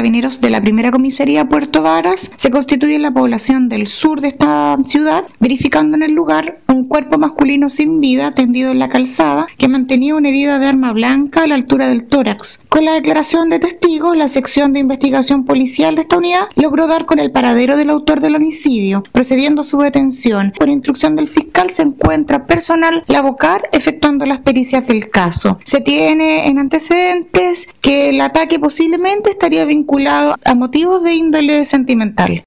carabineros de la primera comisaría Puerto Varas se constituye en la población del sur de esta ciudad, verificando en el lugar un cuerpo masculino sin vida tendido en la calzada que mantenía una herida de arma blanca a la altura del tórax. Con la declaración de testigos, la sección de investigación policial de esta unidad logró dar con el paradero del autor del homicidio, procediendo a su detención. Por instrucción del fiscal se encuentra personal la Bocar efectuando las pericias del caso. Se tiene en antecedentes que el ataque posiblemente estaría vinculado a motivos de índole sentimental.